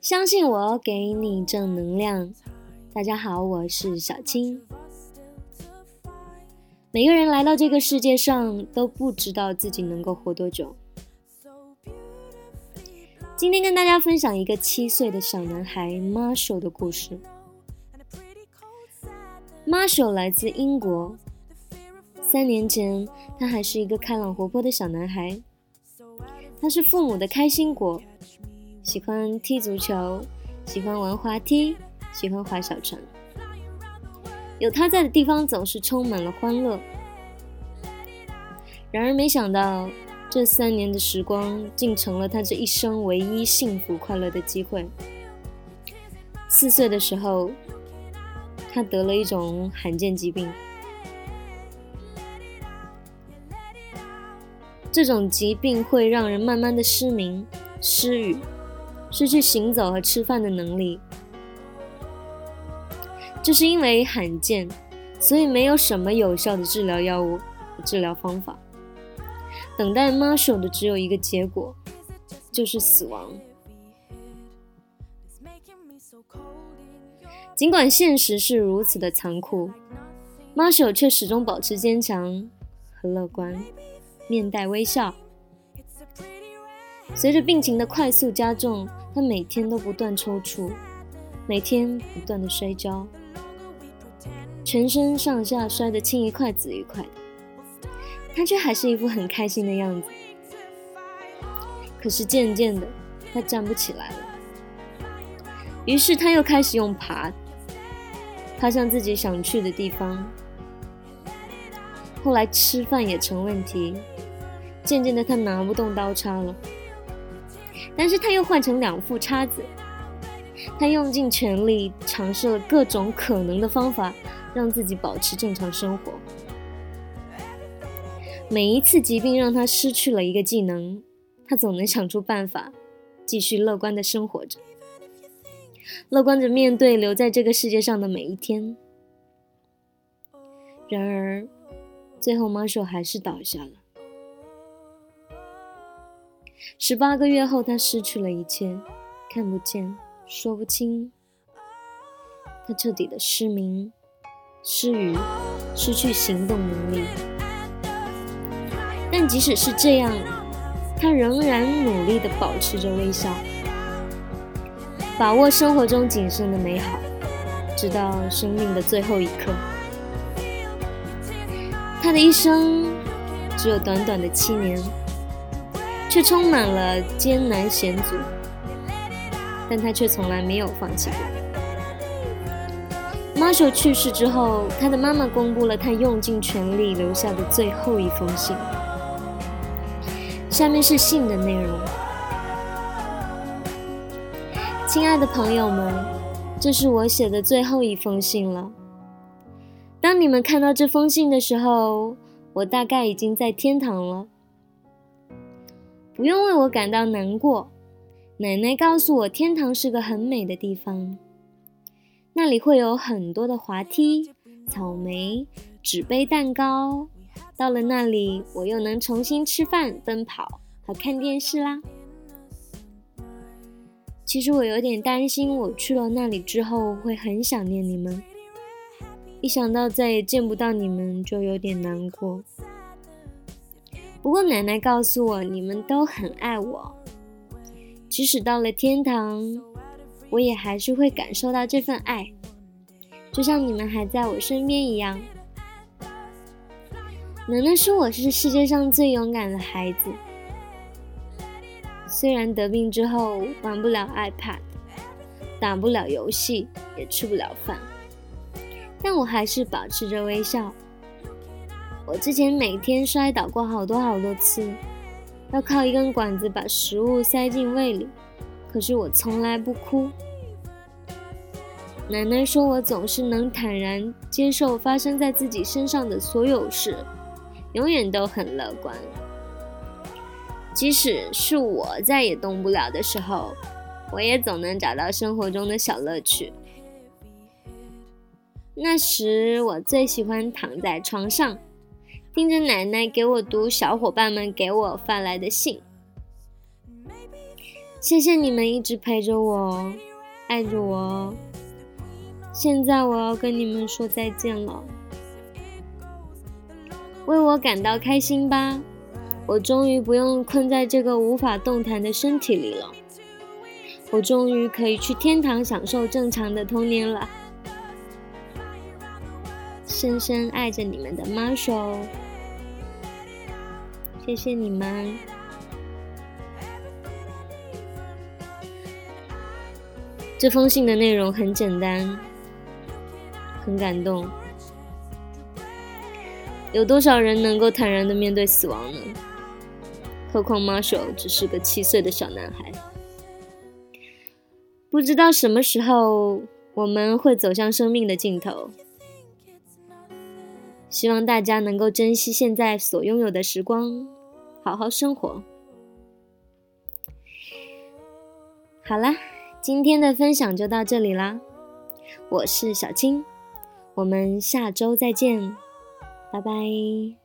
相信我，给你正能量。大家好，我是小青。每个人来到这个世界上，都不知道自己能够活多久。今天跟大家分享一个七岁的小男孩 Marshall 的故事。Marshall 来自英国。三年前，他还是一个开朗活泼的小男孩。他是父母的开心果，喜欢踢足球，喜欢玩滑梯，喜欢滑小船。有他在的地方总是充满了欢乐。然而，没想到这三年的时光竟成了他这一生唯一幸福快乐的机会。四岁的时候，他得了一种罕见疾病。这种疾病会让人慢慢的失明、失语，失去行走和吃饭的能力。这是因为罕见，所以没有什么有效的治疗药物和治疗方法。等待 Marshall 的只有一个结果，就是死亡。尽管现实是如此的残酷，Marshall 却始终保持坚强和乐观。面带微笑。随着病情的快速加重，他每天都不断抽搐，每天不断的摔跤，全身上下摔得青一块紫一块的。他却还是一副很开心的样子。可是渐渐的，他站不起来了。于是他又开始用爬，爬向自己想去的地方。后来吃饭也成问题。渐渐的，他拿不动刀叉了，但是他又换成两副叉子。他用尽全力尝试了各种可能的方法，让自己保持正常生活。每一次疾病让他失去了一个技能，他总能想出办法，继续乐观的生活着，乐观着面对留在这个世界上的每一天。然而，最后 Marshall 还是倒下了。十八个月后，他失去了一切，看不见，说不清。他彻底的失明、失语、失去行动能力。但即使是这样，他仍然努力的保持着微笑，把握生活中仅剩的美好，直到生命的最后一刻。他的一生只有短短的七年。却充满了艰难险阻，但他却从来没有放弃过。Marshall 去世之后，他的妈妈公布了他用尽全力留下的最后一封信。下面是信的内容：亲爱的朋友们，这是我写的最后一封信了。当你们看到这封信的时候，我大概已经在天堂了。不用为我感到难过。奶奶告诉我，天堂是个很美的地方，那里会有很多的滑梯、草莓、纸杯蛋糕。到了那里，我又能重新吃饭、奔跑和看电视啦。其实我有点担心，我去了那里之后会很想念你们，一想到再也见不到你们，就有点难过。不过奶奶告诉我，你们都很爱我，即使到了天堂，我也还是会感受到这份爱，就像你们还在我身边一样。奶奶说我是世界上最勇敢的孩子，虽然得病之后玩不了 iPad，打不了游戏，也吃不了饭，但我还是保持着微笑。我之前每天摔倒过好多好多次，要靠一根管子把食物塞进胃里，可是我从来不哭。奶奶说我总是能坦然接受发生在自己身上的所有事，永远都很乐观。即使是我再也动不了的时候，我也总能找到生活中的小乐趣。那时我最喜欢躺在床上。听着奶奶给我读小伙伴们给我发来的信，谢谢你们一直陪着我，爱着我。现在我要跟你们说再见了，为我感到开心吧！我终于不用困在这个无法动弹的身体里了，我终于可以去天堂享受正常的童年了。深深爱着你们的 Marshall，谢谢你们。这封信的内容很简单，很感动。有多少人能够坦然的面对死亡呢？何况 Marshall 只是个七岁的小男孩。不知道什么时候我们会走向生命的尽头。希望大家能够珍惜现在所拥有的时光，好好生活。好啦。今天的分享就到这里啦，我是小青，我们下周再见，拜拜。